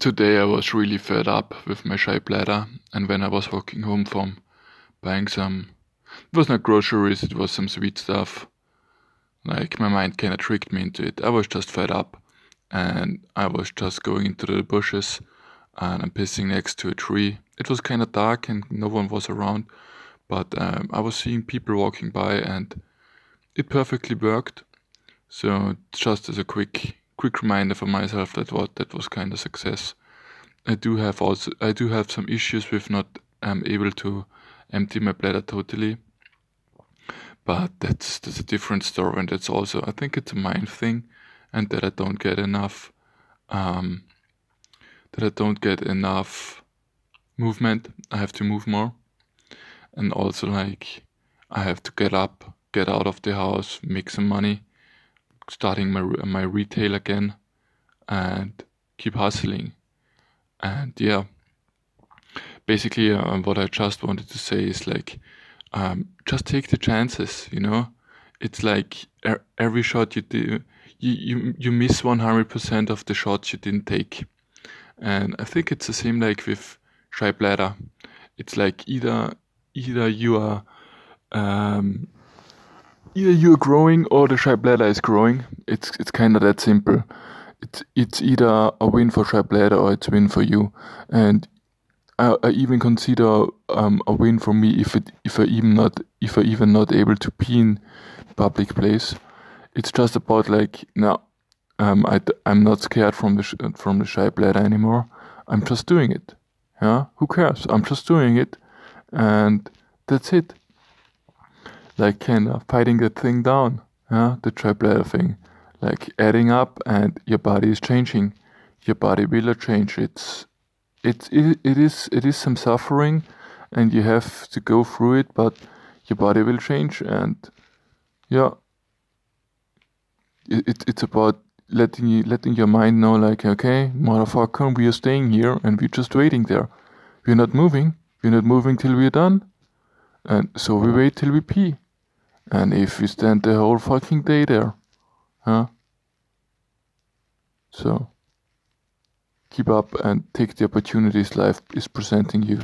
Today I was really fed up with my shy bladder, and when I was walking home from buying some, it was not groceries, it was some sweet stuff. Like my mind kinda tricked me into it. I was just fed up, and I was just going into the bushes, and I'm pissing next to a tree. It was kinda dark and no one was around, but um, I was seeing people walking by, and it perfectly worked. So just as a quick quick reminder for myself that what that was kind of success. I do have also I do have some issues with not um, able to empty my bladder totally, but that's that's a different story, and that's also I think it's a mind thing, and that I don't get enough, um, that I don't get enough movement. I have to move more, and also like I have to get up, get out of the house, make some money starting my my retail again and keep hustling. And yeah, basically, uh, what I just wanted to say is like, um, just take the chances. You know, it's like er- every shot you do, you you you miss one hundred percent of the shots you didn't take. And I think it's the same like with shy bladder. It's like either either you are um, either you're growing or the shy bladder is growing. It's it's kind of that simple. It's it's either a win for shy bladder or it's a win for you. And I, I even consider um, a win for me if it if I even not if I even not able to pee in public place. It's just about like now. Um, I I'm not scared from the sh- from the shy bladder anymore. I'm just doing it. Yeah, who cares? I'm just doing it, and that's it like kind of fighting that thing down, yeah, the triplet thing, like adding up, and your body is changing. Your body will change. It's it's it, it is it is some suffering, and you have to go through it, but your body will change, and yeah, it, it it's about letting you letting your mind know like okay motherfucker we are staying here and we're just waiting there. We're not moving. We're not moving till we're done. And so we wait till we pee and if we stand the whole fucking day there, huh? So, keep up and take the opportunities life is presenting you.